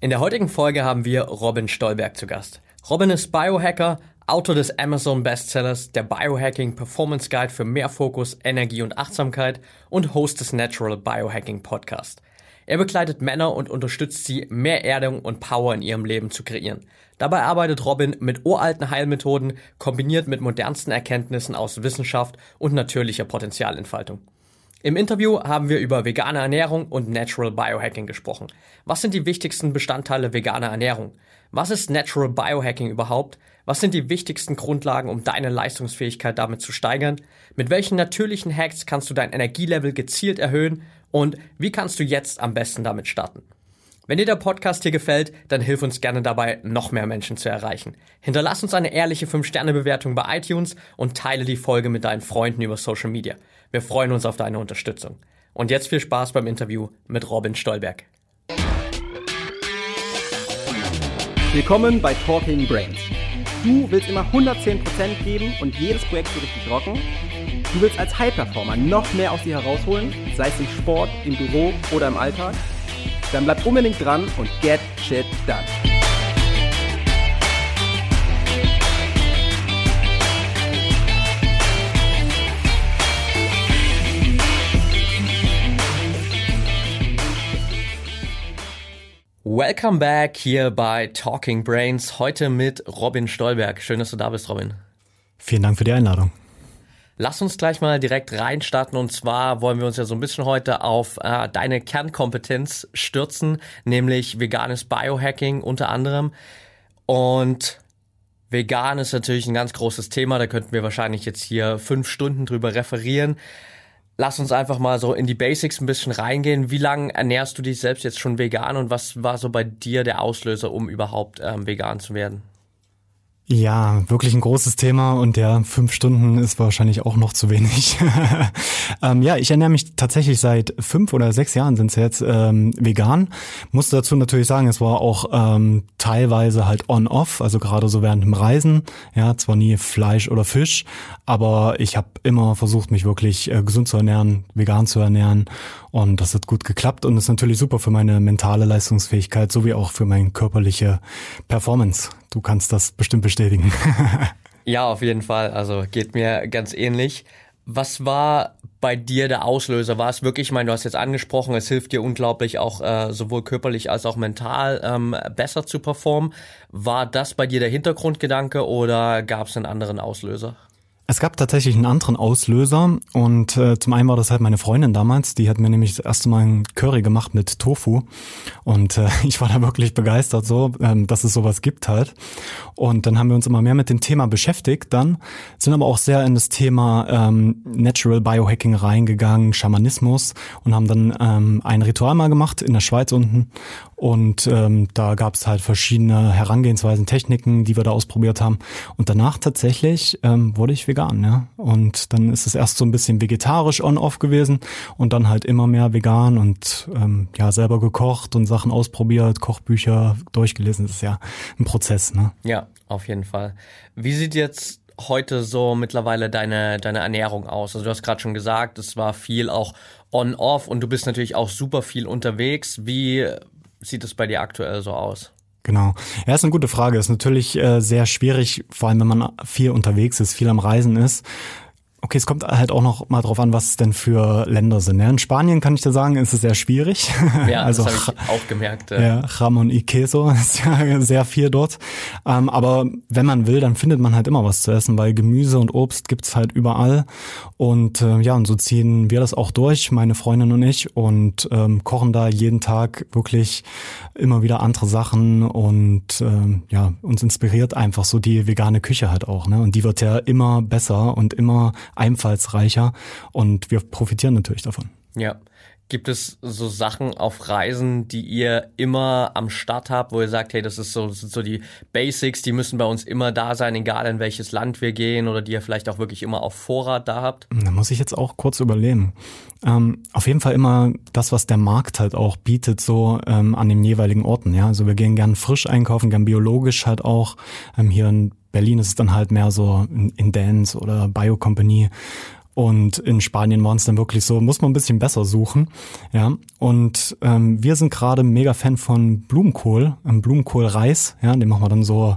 In der heutigen Folge haben wir Robin Stolberg zu Gast. Robin ist Biohacker, Autor des Amazon Bestsellers, der Biohacking Performance Guide für mehr Fokus, Energie und Achtsamkeit und Host des Natural Biohacking Podcast. Er begleitet Männer und unterstützt sie, mehr Erdung und Power in ihrem Leben zu kreieren. Dabei arbeitet Robin mit uralten Heilmethoden, kombiniert mit modernsten Erkenntnissen aus Wissenschaft und natürlicher Potenzialentfaltung. Im Interview haben wir über vegane Ernährung und Natural Biohacking gesprochen. Was sind die wichtigsten Bestandteile veganer Ernährung? Was ist Natural Biohacking überhaupt? Was sind die wichtigsten Grundlagen, um deine Leistungsfähigkeit damit zu steigern? Mit welchen natürlichen Hacks kannst du dein Energielevel gezielt erhöhen? Und wie kannst du jetzt am besten damit starten? Wenn dir der Podcast hier gefällt, dann hilf uns gerne dabei, noch mehr Menschen zu erreichen. Hinterlass uns eine ehrliche 5-Sterne-Bewertung bei iTunes und teile die Folge mit deinen Freunden über Social Media. Wir freuen uns auf deine Unterstützung. Und jetzt viel Spaß beim Interview mit Robin Stolberg. Willkommen bei Talking Brains. Du willst immer 110% geben und jedes Projekt so richtig rocken? Du willst als High-Performer noch mehr aus dir herausholen, sei es im Sport, im Büro oder im Alltag? Dann bleib unbedingt dran und get shit done. Welcome back hier bei Talking Brains. Heute mit Robin Stolberg. Schön, dass du da bist, Robin. Vielen Dank für die Einladung. Lass uns gleich mal direkt reinstarten und zwar wollen wir uns ja so ein bisschen heute auf äh, deine Kernkompetenz stürzen, nämlich veganes Biohacking unter anderem. Und vegan ist natürlich ein ganz großes Thema, da könnten wir wahrscheinlich jetzt hier fünf Stunden drüber referieren. Lass uns einfach mal so in die Basics ein bisschen reingehen. Wie lange ernährst du dich selbst jetzt schon vegan und was war so bei dir der Auslöser, um überhaupt ähm, vegan zu werden? Ja, wirklich ein großes Thema und ja, fünf Stunden ist wahrscheinlich auch noch zu wenig. ähm, ja, ich ernähre mich tatsächlich seit fünf oder sechs Jahren sind es jetzt ähm, vegan. Musste dazu natürlich sagen, es war auch ähm, teilweise halt on-off, also gerade so während dem Reisen. Ja, zwar nie Fleisch oder Fisch, aber ich habe immer versucht, mich wirklich äh, gesund zu ernähren, vegan zu ernähren und das hat gut geklappt und ist natürlich super für meine mentale Leistungsfähigkeit sowie auch für meine körperliche Performance. Du kannst das bestimmt bestätigen. ja, auf jeden Fall. Also geht mir ganz ähnlich. Was war bei dir der Auslöser? War es wirklich, ich meine, du hast jetzt angesprochen, es hilft dir unglaublich auch äh, sowohl körperlich als auch mental ähm, besser zu performen. War das bei dir der Hintergrundgedanke oder gab es einen anderen Auslöser? Es gab tatsächlich einen anderen Auslöser und äh, zum einen war das halt meine Freundin damals, die hat mir nämlich das erste Mal ein Curry gemacht mit Tofu und äh, ich war da wirklich begeistert so, ähm, dass es sowas gibt halt. Und dann haben wir uns immer mehr mit dem Thema beschäftigt dann, sind aber auch sehr in das Thema ähm, Natural Biohacking reingegangen, Schamanismus und haben dann ähm, ein Ritual mal gemacht in der Schweiz unten und ähm, da gab es halt verschiedene Herangehensweisen, Techniken, die wir da ausprobiert haben. Und danach tatsächlich ähm, wurde ich vegan, ja. Und dann ist es erst so ein bisschen vegetarisch on-off gewesen und dann halt immer mehr vegan und ähm, ja, selber gekocht und Sachen ausprobiert, Kochbücher durchgelesen. Das ist ja ein Prozess, ne? Ja, auf jeden Fall. Wie sieht jetzt heute so mittlerweile deine, deine Ernährung aus? Also du hast gerade schon gesagt, es war viel auch on-off und du bist natürlich auch super viel unterwegs. Wie sieht es bei dir aktuell so aus? Genau. Ja, ist eine gute Frage. Ist natürlich äh, sehr schwierig, vor allem wenn man viel unterwegs ist, viel am Reisen ist. Okay, es kommt halt auch noch mal drauf an, was es denn für Länder sind. Ja, in Spanien kann ich dir sagen, ist es sehr schwierig. Ja, also, das habe ich auch gemerkt. Ja, ja Ramon y Queso ist ja sehr viel dort. Ähm, aber wenn man will, dann findet man halt immer was zu essen, weil Gemüse und Obst gibt's halt überall. Und äh, ja, und so ziehen wir das auch durch, meine Freundin und ich, und ähm, kochen da jeden Tag wirklich immer wieder andere Sachen und ähm, ja, uns inspiriert einfach so die vegane Küche halt auch. Ne? Und die wird ja immer besser und immer einfallsreicher und wir profitieren natürlich davon. Ja. Gibt es so Sachen auf Reisen, die ihr immer am Start habt, wo ihr sagt, hey, das ist so, das sind so die Basics, die müssen bei uns immer da sein, egal in welches Land wir gehen oder die ihr vielleicht auch wirklich immer auf Vorrat da habt? Da muss ich jetzt auch kurz überlegen. Ähm, auf jeden Fall immer das, was der Markt halt auch bietet, so ähm, an den jeweiligen Orten. Ja, also wir gehen gern frisch einkaufen, gern biologisch halt auch. Ähm, hier in Berlin ist es dann halt mehr so in, Dance oder Bio Company Und in Spanien waren es dann wirklich so, muss man ein bisschen besser suchen. Ja. Und ähm, wir sind gerade mega Fan von Blumenkohl, ähm, Blumenkohlreis. Ja, den machen wir dann so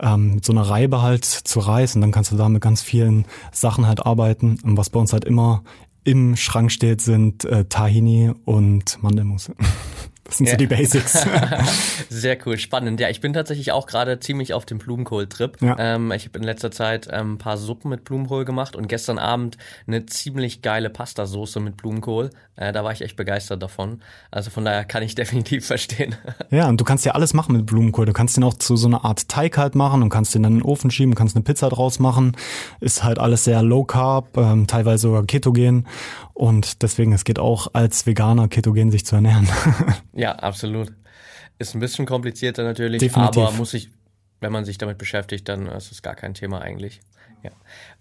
ähm, mit so einer Reibe halt zu Reis und dann kannst du da mit ganz vielen Sachen halt arbeiten. Und was bei uns halt immer im Schrank steht, sind äh, Tahini und Mandelmus. Das sind ja. so die Basics. Sehr cool, spannend. Ja, ich bin tatsächlich auch gerade ziemlich auf dem Blumenkohl-Trip. Ja. Ähm, ich habe in letzter Zeit ähm, ein paar Suppen mit Blumenkohl gemacht und gestern Abend eine ziemlich geile Pastasoße mit Blumenkohl. Äh, da war ich echt begeistert davon. Also von daher kann ich definitiv verstehen. Ja, und du kannst ja alles machen mit Blumenkohl. Du kannst den auch zu so einer Art Teig halt machen und kannst den dann in den Ofen schieben, kannst eine Pizza draus machen. Ist halt alles sehr low carb, ähm, teilweise sogar ketogen. Und deswegen, es geht auch als Veganer ketogen sich zu ernähren. Ja, absolut. Ist ein bisschen komplizierter natürlich, Definitiv. aber muss ich, wenn man sich damit beschäftigt, dann ist es gar kein Thema eigentlich. Ja.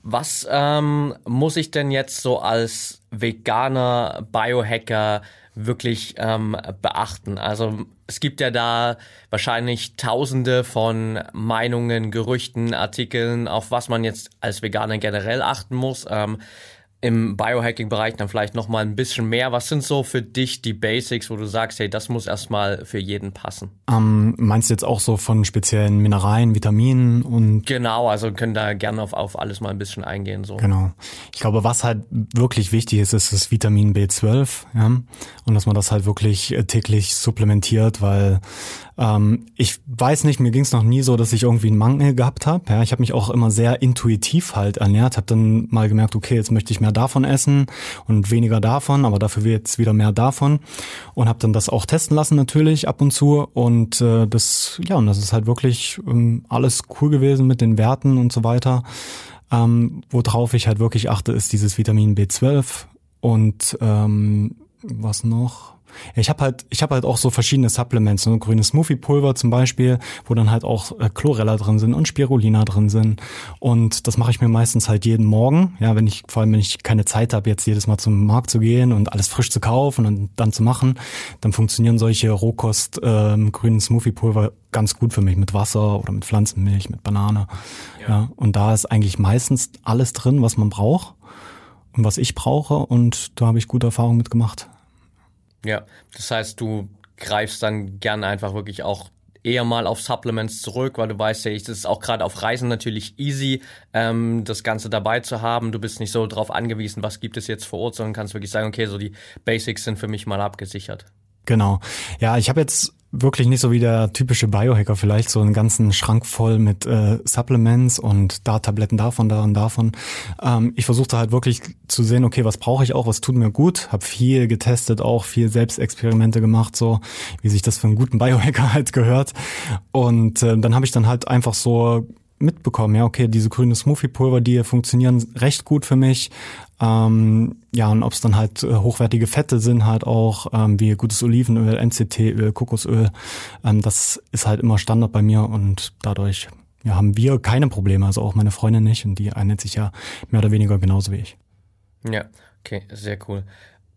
Was ähm, muss ich denn jetzt so als veganer Biohacker wirklich ähm, beachten? Also es gibt ja da wahrscheinlich tausende von Meinungen, Gerüchten, Artikeln, auf was man jetzt als Veganer generell achten muss. Ähm, im Biohacking-Bereich dann vielleicht noch mal ein bisschen mehr. Was sind so für dich die Basics, wo du sagst, hey, das muss erstmal für jeden passen? Ähm, meinst du jetzt auch so von speziellen Mineralien, Vitaminen und? Genau, also können da gerne auf, auf alles mal ein bisschen eingehen. So. Genau. Ich glaube, was halt wirklich wichtig ist, ist das Vitamin B12, ja. Und dass man das halt wirklich äh, täglich supplementiert, weil ähm, ich weiß nicht, mir ging es noch nie so, dass ich irgendwie einen Mangel gehabt habe. Ja, ich habe mich auch immer sehr intuitiv halt ernährt, habe dann mal gemerkt, okay, jetzt möchte ich mehr davon essen und weniger davon, aber dafür jetzt wieder mehr davon und habe dann das auch testen lassen natürlich ab und zu und äh, das ja und das ist halt wirklich ähm, alles cool gewesen mit den Werten und so weiter. Ähm, worauf ich halt wirklich achte, ist dieses Vitamin B12 und ähm, was noch? Ich habe halt, ich habe halt auch so verschiedene Supplements, so ne? grünes Smoothie-Pulver zum Beispiel, wo dann halt auch äh, Chlorella drin sind und Spirulina drin sind. Und das mache ich mir meistens halt jeden Morgen, ja, wenn ich, vor allem wenn ich keine Zeit habe, jetzt jedes Mal zum Markt zu gehen und alles frisch zu kaufen und dann zu machen, dann funktionieren solche Rohkost ähm, grünen Smoothie-Pulver ganz gut für mich mit Wasser oder mit Pflanzenmilch, mit Banane. Ja. ja. Und da ist eigentlich meistens alles drin, was man braucht und was ich brauche und da habe ich gute Erfahrungen mit gemacht. Ja, das heißt, du greifst dann gern einfach wirklich auch eher mal auf Supplements zurück, weil du weißt ja, es ist auch gerade auf Reisen natürlich easy, ähm, das Ganze dabei zu haben. Du bist nicht so darauf angewiesen, was gibt es jetzt vor Ort, sondern kannst wirklich sagen, okay, so die Basics sind für mich mal abgesichert. Genau. Ja, ich habe jetzt wirklich nicht so wie der typische Biohacker vielleicht so einen ganzen Schrank voll mit äh, Supplements und da Tabletten davon, da und davon. Ähm, ich versuchte halt wirklich zu sehen, okay, was brauche ich auch, was tut mir gut. Habe viel getestet, auch viel Selbstexperimente gemacht, so wie sich das für einen guten Biohacker halt gehört. Und äh, dann habe ich dann halt einfach so mitbekommen, ja, okay, diese grüne Smoothie-Pulver, die funktionieren recht gut für mich. Ähm, ja, und ob es dann halt äh, hochwertige Fette sind, halt auch, ähm, wie gutes Olivenöl, NCT-Öl, Kokosöl, ähm, das ist halt immer Standard bei mir und dadurch ja, haben wir keine Probleme, also auch meine Freundin nicht und die ernährt sich ja mehr oder weniger genauso wie ich. Ja, okay, sehr cool.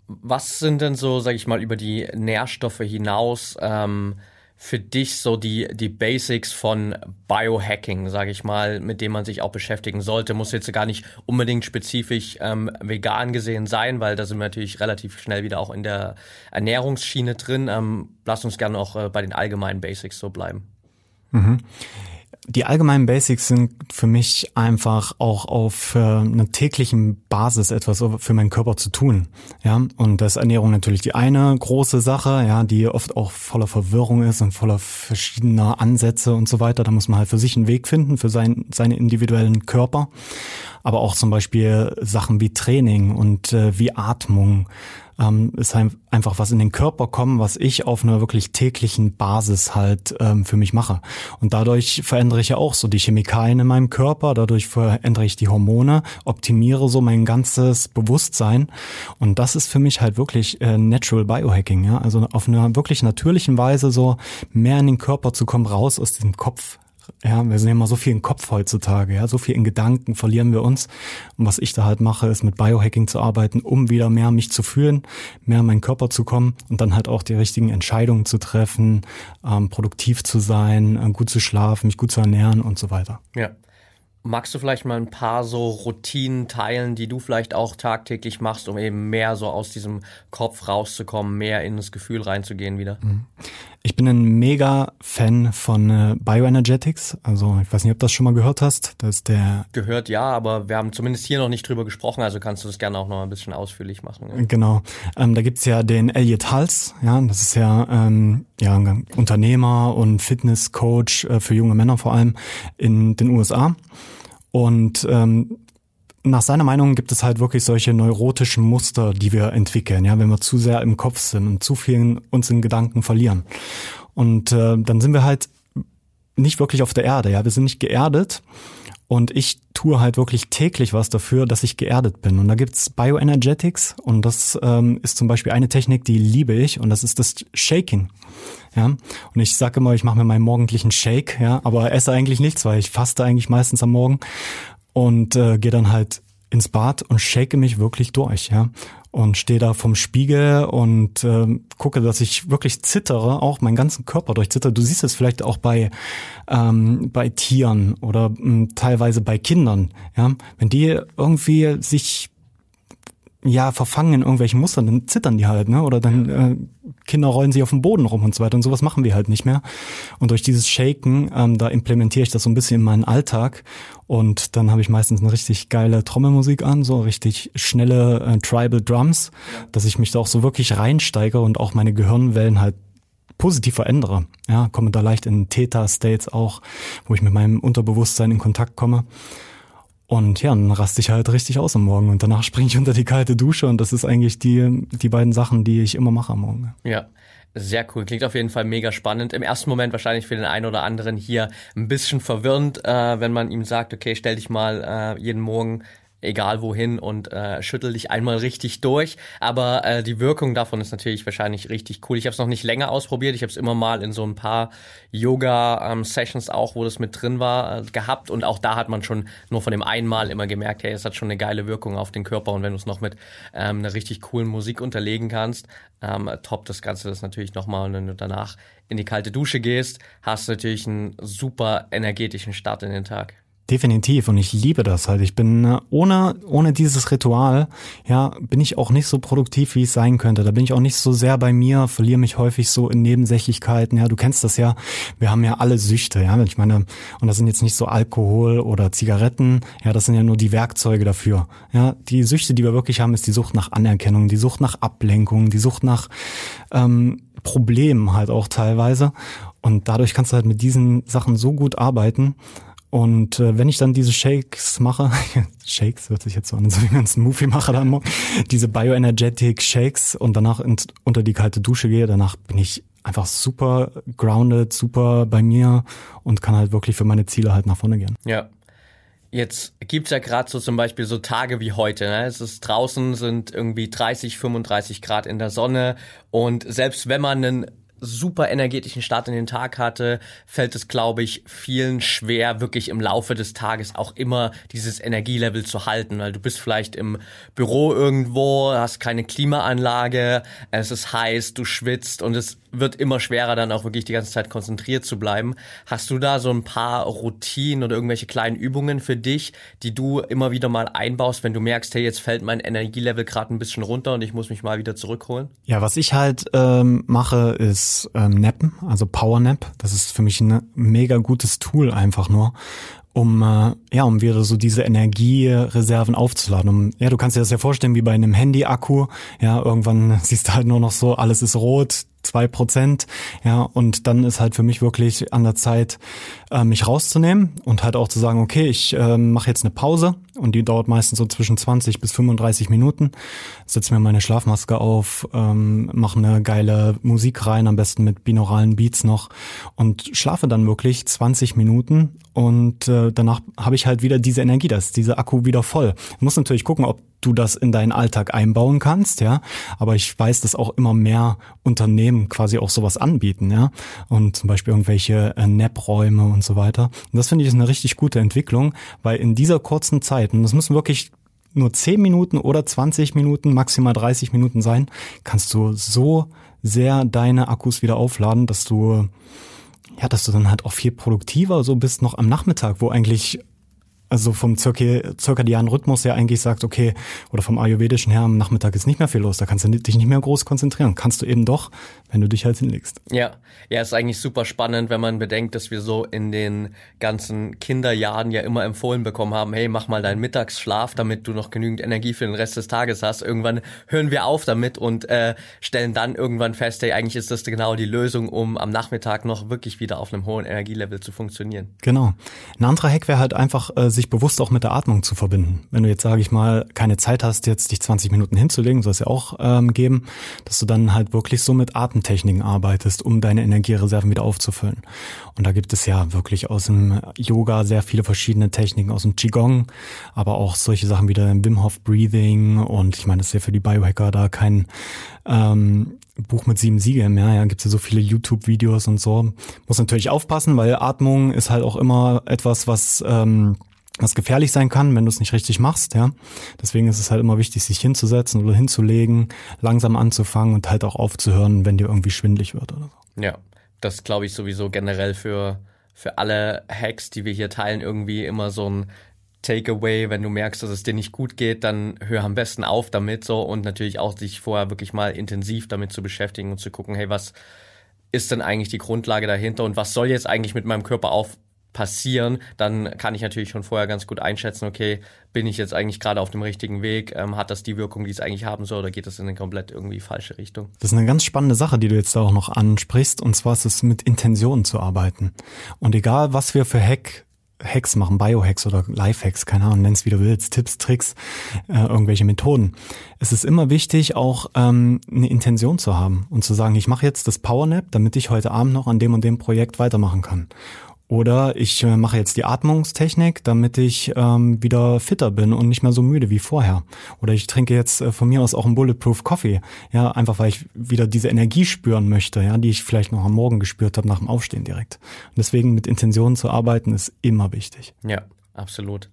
Was sind denn so, sag ich mal, über die Nährstoffe hinaus ähm, für dich so die, die Basics von Biohacking, sage ich mal, mit dem man sich auch beschäftigen sollte? Muss jetzt gar nicht unbedingt spezifisch ähm, vegan gesehen sein, weil da sind wir natürlich relativ schnell wieder auch in der Ernährungsschiene drin. Ähm, lass uns gerne auch äh, bei den allgemeinen Basics so bleiben. Mhm. Die allgemeinen Basics sind für mich einfach auch auf äh, einer täglichen Basis etwas für meinen Körper zu tun. Ja, und das Ernährung natürlich die eine große Sache, ja, die oft auch voller Verwirrung ist und voller verschiedener Ansätze und so weiter. Da muss man halt für sich einen Weg finden, für sein, seine individuellen Körper. Aber auch zum Beispiel Sachen wie Training und äh, wie Atmung ähm, ist halt einfach was in den Körper kommen, was ich auf einer wirklich täglichen Basis halt ähm, für mich mache. Und dadurch verändere ich ja auch so die Chemikalien in meinem Körper, dadurch verändere ich die Hormone, optimiere so mein ganzes Bewusstsein. Und das ist für mich halt wirklich äh, Natural Biohacking, ja. Also auf einer wirklich natürlichen Weise so mehr in den Körper zu kommen, raus aus diesem Kopf ja, wir sind ja immer so viel im Kopf heutzutage, ja, so viel in Gedanken verlieren wir uns. Und was ich da halt mache, ist mit Biohacking zu arbeiten, um wieder mehr mich zu fühlen, mehr in meinen Körper zu kommen und dann halt auch die richtigen Entscheidungen zu treffen, ähm, produktiv zu sein, äh, gut zu schlafen, mich gut zu ernähren und so weiter. Ja. Magst du vielleicht mal ein paar so Routinen teilen, die du vielleicht auch tagtäglich machst, um eben mehr so aus diesem Kopf rauszukommen, mehr in das Gefühl reinzugehen wieder? Ich bin ein mega Fan von äh, Bioenergetics. Also ich weiß nicht, ob du das schon mal gehört hast. Das ist der gehört ja, aber wir haben zumindest hier noch nicht drüber gesprochen. Also kannst du das gerne auch noch ein bisschen ausführlich machen. Ja. Genau. Ähm, da gibt's ja den Elliot Hals. Ja, das ist ja ähm, ja ein Unternehmer und Fitnesscoach äh, für junge Männer vor allem in den USA. Und ähm, nach seiner Meinung gibt es halt wirklich solche neurotischen Muster, die wir entwickeln, ja, wenn wir zu sehr im Kopf sind und zu viel uns in Gedanken verlieren. Und äh, dann sind wir halt nicht wirklich auf der Erde, ja, wir sind nicht geerdet. Und ich tue halt wirklich täglich was dafür, dass ich geerdet bin. Und da gibt's Bioenergetics und das ähm, ist zum Beispiel eine Technik, die liebe ich und das ist das Shaking. Ja, und ich sage immer, ich mache mir meinen morgendlichen Shake, ja, aber esse eigentlich nichts, weil ich faste eigentlich meistens am Morgen und äh, gehe dann halt ins Bad und shake mich wirklich durch, ja. Und stehe da vom Spiegel und äh, gucke, dass ich wirklich zittere, auch meinen ganzen Körper durchzitter. Du siehst es vielleicht auch bei, ähm, bei Tieren oder mh, hm, teilweise bei Kindern, ja. Wenn die irgendwie sich ja, verfangen in irgendwelchen Mustern, dann zittern die halt, ne? Oder dann äh, Kinder rollen sich auf dem Boden rum und so weiter. Und sowas machen wir halt nicht mehr. Und durch dieses Shaken, ähm, da implementiere ich das so ein bisschen in meinen Alltag. Und dann habe ich meistens eine richtig geile Trommelmusik an, so richtig schnelle äh, Tribal Drums, dass ich mich da auch so wirklich reinsteige und auch meine Gehirnwellen halt positiv verändere. Ja, komme da leicht in Theta-States auch, wo ich mit meinem Unterbewusstsein in Kontakt komme. Und ja, dann raste ich halt richtig aus am Morgen und danach springe ich unter die kalte Dusche und das ist eigentlich die, die beiden Sachen, die ich immer mache am Morgen. Ja. Sehr cool, klingt auf jeden Fall mega spannend. Im ersten Moment wahrscheinlich für den einen oder anderen hier ein bisschen verwirrend, äh, wenn man ihm sagt, okay, stell dich mal äh, jeden Morgen egal wohin und äh, schüttel dich einmal richtig durch. Aber äh, die Wirkung davon ist natürlich wahrscheinlich richtig cool. Ich habe es noch nicht länger ausprobiert. Ich habe es immer mal in so ein paar Yoga-Sessions ähm, auch, wo das mit drin war, äh, gehabt. Und auch da hat man schon nur von dem einmal immer gemerkt, hey, es hat schon eine geile Wirkung auf den Körper. Und wenn du es noch mit ähm, einer richtig coolen Musik unterlegen kannst, ähm, top das Ganze das natürlich nochmal. Und wenn du danach in die kalte Dusche gehst, hast du natürlich einen super energetischen Start in den Tag. Definitiv und ich liebe das halt. Ich bin äh, ohne ohne dieses Ritual, ja, bin ich auch nicht so produktiv, wie ich sein könnte. Da bin ich auch nicht so sehr bei mir, verliere mich häufig so in Nebensächlichkeiten. Ja, du kennst das ja. Wir haben ja alle Süchte, ja. Ich meine, und das sind jetzt nicht so Alkohol oder Zigaretten. Ja, das sind ja nur die Werkzeuge dafür. Ja, die Süchte, die wir wirklich haben, ist die Sucht nach Anerkennung, die Sucht nach Ablenkung, die Sucht nach ähm, Problemen halt auch teilweise. Und dadurch kannst du halt mit diesen Sachen so gut arbeiten. Und äh, wenn ich dann diese Shakes mache, Shakes hört sich jetzt so an, so wie man einen Smoothie mache dann diese Bioenergetic Shakes und danach ins, unter die kalte Dusche gehe, danach bin ich einfach super grounded, super bei mir und kann halt wirklich für meine Ziele halt nach vorne gehen. Ja. Jetzt gibt's ja gerade so zum Beispiel so Tage wie heute. Ne? Es ist draußen sind irgendwie 30, 35 Grad in der Sonne und selbst wenn man einen super energetischen Start in den Tag hatte, fällt es, glaube ich, vielen schwer, wirklich im Laufe des Tages auch immer dieses Energielevel zu halten, weil du bist vielleicht im Büro irgendwo, hast keine Klimaanlage, es ist heiß, du schwitzt und es wird immer schwerer, dann auch wirklich die ganze Zeit konzentriert zu bleiben. Hast du da so ein paar Routinen oder irgendwelche kleinen Übungen für dich, die du immer wieder mal einbaust, wenn du merkst, hey, jetzt fällt mein Energielevel gerade ein bisschen runter und ich muss mich mal wieder zurückholen? Ja, was ich halt ähm, mache, ist ähm, Nappen, also Power Nap. Das ist für mich ein mega gutes Tool einfach nur um äh, ja um wieder so diese Energiereserven aufzuladen. Um, ja, du kannst dir das ja vorstellen wie bei einem Handy-Akku. Ja, irgendwann siehst du halt nur noch so, alles ist rot, zwei Prozent, ja, und dann ist halt für mich wirklich an der Zeit, äh, mich rauszunehmen und halt auch zu sagen, okay, ich äh, mache jetzt eine Pause und die dauert meistens so zwischen 20 bis 35 Minuten, setze mir meine Schlafmaske auf, ähm, mache eine geile Musik rein, am besten mit binauralen Beats noch und schlafe dann wirklich 20 Minuten und äh, danach habe ich halt wieder diese Energie, dass diese Akku wieder voll. Ich muss natürlich gucken, ob du das in deinen Alltag einbauen kannst, ja. Aber ich weiß, dass auch immer mehr Unternehmen quasi auch sowas anbieten, ja. Und zum Beispiel irgendwelche äh, Nap-Räume und so weiter. Und das finde ich ist eine richtig gute Entwicklung, weil in dieser kurzen Zeit, und das müssen wirklich nur 10 Minuten oder 20 Minuten, maximal 30 Minuten sein, kannst du so sehr deine Akkus wieder aufladen, dass du ja, dass du dann halt auch viel produktiver so bist noch am Nachmittag, wo eigentlich also vom zirkadianen Rhythmus her eigentlich sagt, okay, oder vom ayurvedischen her, am Nachmittag ist nicht mehr viel los, da kannst du dich nicht mehr groß konzentrieren. Kannst du eben doch, wenn du dich halt hinlegst. Ja, ja, ist eigentlich super spannend, wenn man bedenkt, dass wir so in den ganzen Kinderjahren ja immer empfohlen bekommen haben, hey, mach mal deinen Mittagsschlaf, damit du noch genügend Energie für den Rest des Tages hast. Irgendwann hören wir auf damit und äh, stellen dann irgendwann fest, hey, eigentlich ist das genau die Lösung, um am Nachmittag noch wirklich wieder auf einem hohen Energielevel zu funktionieren. Genau. Ein anderer Hack wäre halt einfach, äh, sich bewusst auch mit der Atmung zu verbinden. Wenn du jetzt, sage ich mal, keine Zeit hast, jetzt dich 20 Minuten hinzulegen, soll es ja auch ähm, geben, dass du dann halt wirklich so mit Atemtechniken arbeitest, um deine Energiereserven wieder aufzufüllen. Und da gibt es ja wirklich aus dem Yoga sehr viele verschiedene Techniken, aus dem Qigong, aber auch solche Sachen wie der Wim Hof Breathing und ich meine, das ist ja für die Biohacker da kein ähm, Buch mit sieben Siegeln mehr. Ja, gibt's ja so viele YouTube-Videos und so. Muss natürlich aufpassen, weil Atmung ist halt auch immer etwas, was ähm, was gefährlich sein kann, wenn du es nicht richtig machst, ja. Deswegen ist es halt immer wichtig, sich hinzusetzen oder hinzulegen, langsam anzufangen und halt auch aufzuhören, wenn dir irgendwie schwindlig wird oder so. Ja, das glaube ich sowieso generell für, für alle Hacks, die wir hier teilen, irgendwie immer so ein Takeaway, wenn du merkst, dass es dir nicht gut geht, dann hör am besten auf damit so und natürlich auch sich vorher wirklich mal intensiv damit zu beschäftigen und zu gucken, hey, was ist denn eigentlich die Grundlage dahinter und was soll jetzt eigentlich mit meinem Körper auf passieren, dann kann ich natürlich schon vorher ganz gut einschätzen, okay, bin ich jetzt eigentlich gerade auf dem richtigen Weg, ähm, hat das die Wirkung, die es eigentlich haben soll, oder geht das in eine komplett irgendwie falsche Richtung? Das ist eine ganz spannende Sache, die du jetzt da auch noch ansprichst, und zwar ist es mit Intentionen zu arbeiten. Und egal, was wir für Hack Hacks machen, Biohacks oder Lifehacks, keine Ahnung, nenn's wie du willst, Tipps, Tricks, äh, irgendwelche Methoden. Es ist immer wichtig, auch ähm, eine Intention zu haben und zu sagen, ich mache jetzt das Powernap, damit ich heute Abend noch an dem und dem Projekt weitermachen kann. Oder ich äh, mache jetzt die Atmungstechnik, damit ich ähm, wieder fitter bin und nicht mehr so müde wie vorher. Oder ich trinke jetzt äh, von mir aus auch einen Bulletproof Coffee, ja, einfach weil ich wieder diese Energie spüren möchte, ja, die ich vielleicht noch am Morgen gespürt habe nach dem Aufstehen direkt. Und deswegen mit Intentionen zu arbeiten ist immer wichtig. Ja, absolut.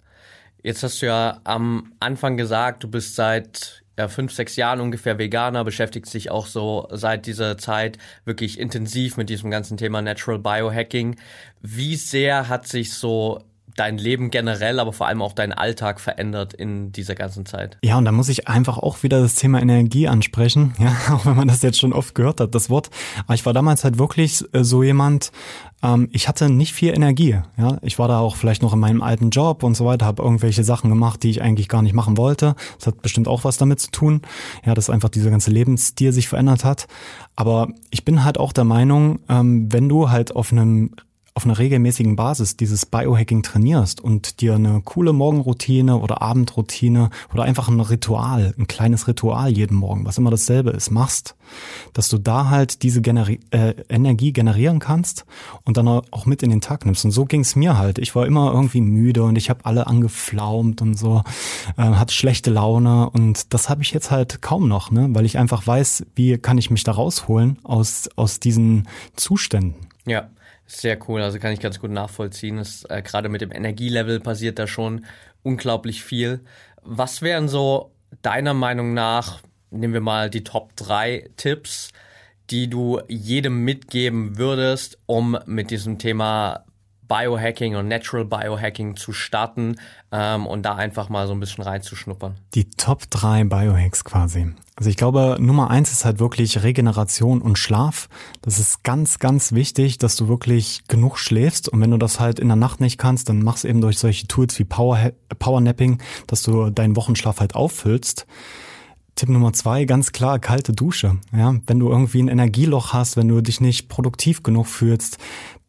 Jetzt hast du ja am Anfang gesagt, du bist seit ja, fünf, sechs Jahren ungefähr Veganer, beschäftigt sich auch so seit dieser Zeit wirklich intensiv mit diesem ganzen Thema Natural Biohacking. Wie sehr hat sich so dein Leben generell, aber vor allem auch dein Alltag verändert in dieser ganzen Zeit. Ja, und da muss ich einfach auch wieder das Thema Energie ansprechen, ja, auch wenn man das jetzt schon oft gehört hat, das Wort. Aber ich war damals halt wirklich äh, so jemand, ähm, ich hatte nicht viel Energie, ja. Ich war da auch vielleicht noch in meinem alten Job und so weiter, habe irgendwelche Sachen gemacht, die ich eigentlich gar nicht machen wollte. Das hat bestimmt auch was damit zu tun, ja, dass einfach dieser ganze Lebensstil sich verändert hat. Aber ich bin halt auch der Meinung, ähm, wenn du halt auf einem auf einer regelmäßigen Basis dieses Biohacking trainierst und dir eine coole Morgenroutine oder Abendroutine oder einfach ein Ritual, ein kleines Ritual jeden Morgen, was immer dasselbe ist, machst, dass du da halt diese Generi äh, Energie generieren kannst und dann auch mit in den Tag nimmst. Und so ging's mir halt. Ich war immer irgendwie müde und ich habe alle angeflaumt und so, äh, hatte schlechte Laune und das habe ich jetzt halt kaum noch, ne? weil ich einfach weiß, wie kann ich mich da rausholen aus, aus diesen Zuständen. Ja, sehr cool, also kann ich ganz gut nachvollziehen. Es, äh, Gerade mit dem Energielevel passiert da schon unglaublich viel. Was wären so deiner Meinung nach, nehmen wir mal die Top 3 Tipps, die du jedem mitgeben würdest, um mit diesem Thema Biohacking und Natural Biohacking zu starten ähm, und da einfach mal so ein bisschen reinzuschnuppern? Die Top 3 Biohacks quasi. Also ich glaube, Nummer eins ist halt wirklich Regeneration und Schlaf. Das ist ganz, ganz wichtig, dass du wirklich genug schläfst. Und wenn du das halt in der Nacht nicht kannst, dann mach's eben durch solche Tools wie Power, Powernapping, dass du deinen Wochenschlaf halt auffüllst. Tipp Nummer zwei, ganz klar, kalte Dusche. Ja, wenn du irgendwie ein Energieloch hast, wenn du dich nicht produktiv genug fühlst,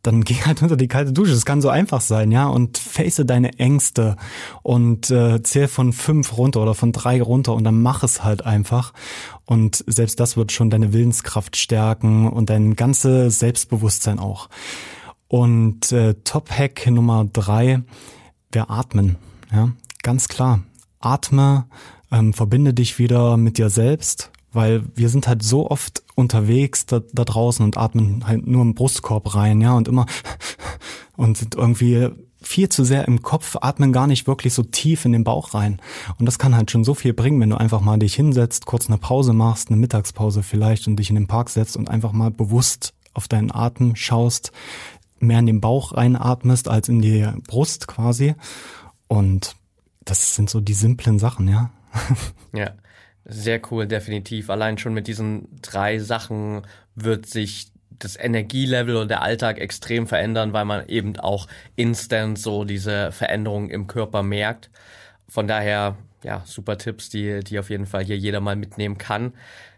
dann geh halt unter die kalte Dusche. Das kann so einfach sein, ja. Und face deine Ängste und äh, zähl von fünf runter oder von drei runter und dann mach es halt einfach. Und selbst das wird schon deine Willenskraft stärken und dein ganzes Selbstbewusstsein auch. Und äh, Top-Hack Nummer drei, wir atmen. Ja, ganz klar. Atme, ähm, verbinde dich wieder mit dir selbst, weil wir sind halt so oft unterwegs da, da draußen und atmen halt nur im Brustkorb rein, ja, und immer und sind irgendwie viel zu sehr im Kopf, atmen gar nicht wirklich so tief in den Bauch rein. Und das kann halt schon so viel bringen, wenn du einfach mal dich hinsetzt, kurz eine Pause machst, eine Mittagspause vielleicht und dich in den Park setzt und einfach mal bewusst auf deinen Atem schaust, mehr in den Bauch reinatmest als in die Brust quasi Und das sind so die simplen Sachen, ja. ja, sehr cool, definitiv. Allein schon mit diesen drei Sachen wird sich das Energielevel und der Alltag extrem verändern, weil man eben auch instant so diese Veränderungen im Körper merkt. Von daher, ja, super Tipps, die, die auf jeden Fall hier jeder mal mitnehmen kann.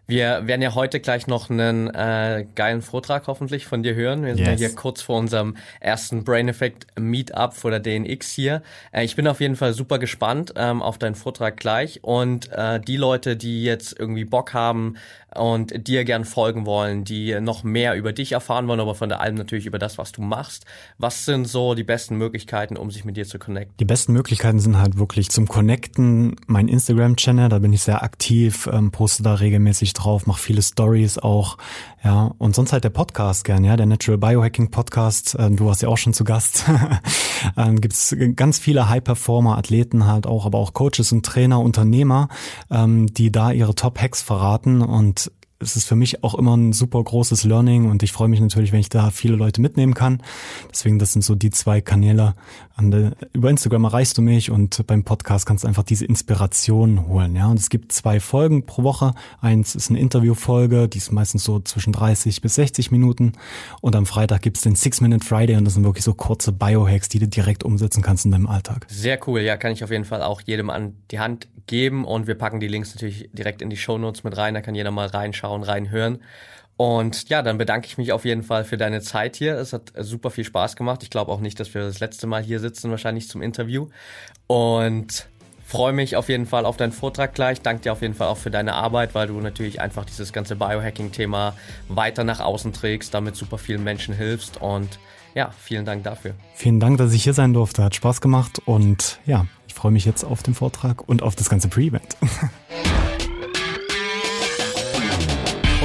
Wir werden ja heute gleich noch einen äh, geilen Vortrag hoffentlich von dir hören. Wir sind yes. ja hier kurz vor unserem ersten Brain Effect Meetup vor der DNX hier. Äh, ich bin auf jeden Fall super gespannt ähm, auf deinen Vortrag gleich und äh, die Leute, die jetzt irgendwie Bock haben, und dir gern folgen wollen, die noch mehr über dich erfahren wollen, aber von allem natürlich über das, was du machst. Was sind so die besten Möglichkeiten, um sich mit dir zu connecten? Die besten Möglichkeiten sind halt wirklich zum Connecten mein Instagram-Channel, da bin ich sehr aktiv, ähm, poste da regelmäßig drauf, mache viele Stories auch, ja, und sonst halt der Podcast gern, ja, der Natural Biohacking Podcast, äh, du warst ja auch schon zu Gast. ähm, Gibt es ganz viele High-Performer, Athleten halt auch, aber auch Coaches und Trainer, Unternehmer, ähm, die da ihre Top-Hacks verraten und es ist für mich auch immer ein super großes Learning und ich freue mich natürlich, wenn ich da viele Leute mitnehmen kann. Deswegen, das sind so die zwei Kanäle. Der, über Instagram erreichst du mich und beim Podcast kannst du einfach diese Inspiration holen. Ja, und es gibt zwei Folgen pro Woche. Eins ist eine Interviewfolge, die ist meistens so zwischen 30 bis 60 Minuten. Und am Freitag gibt's den Six-Minute Friday und das sind wirklich so kurze Biohacks, die du direkt umsetzen kannst in deinem Alltag. Sehr cool. Ja, kann ich auf jeden Fall auch jedem an die Hand geben und wir packen die Links natürlich direkt in die Show Notes mit rein. Da kann jeder mal reinschauen reinschauen, reinhören. Und ja, dann bedanke ich mich auf jeden Fall für deine Zeit hier. Es hat super viel Spaß gemacht. Ich glaube auch nicht, dass wir das letzte Mal hier sitzen, wahrscheinlich zum Interview. Und freue mich auf jeden Fall auf deinen Vortrag gleich. Danke dir auf jeden Fall auch für deine Arbeit, weil du natürlich einfach dieses ganze Biohacking-Thema weiter nach außen trägst, damit super vielen Menschen hilfst. Und ja, vielen Dank dafür. Vielen Dank, dass ich hier sein durfte. Hat Spaß gemacht. Und ja, ich freue mich jetzt auf den Vortrag und auf das ganze Pre-Event.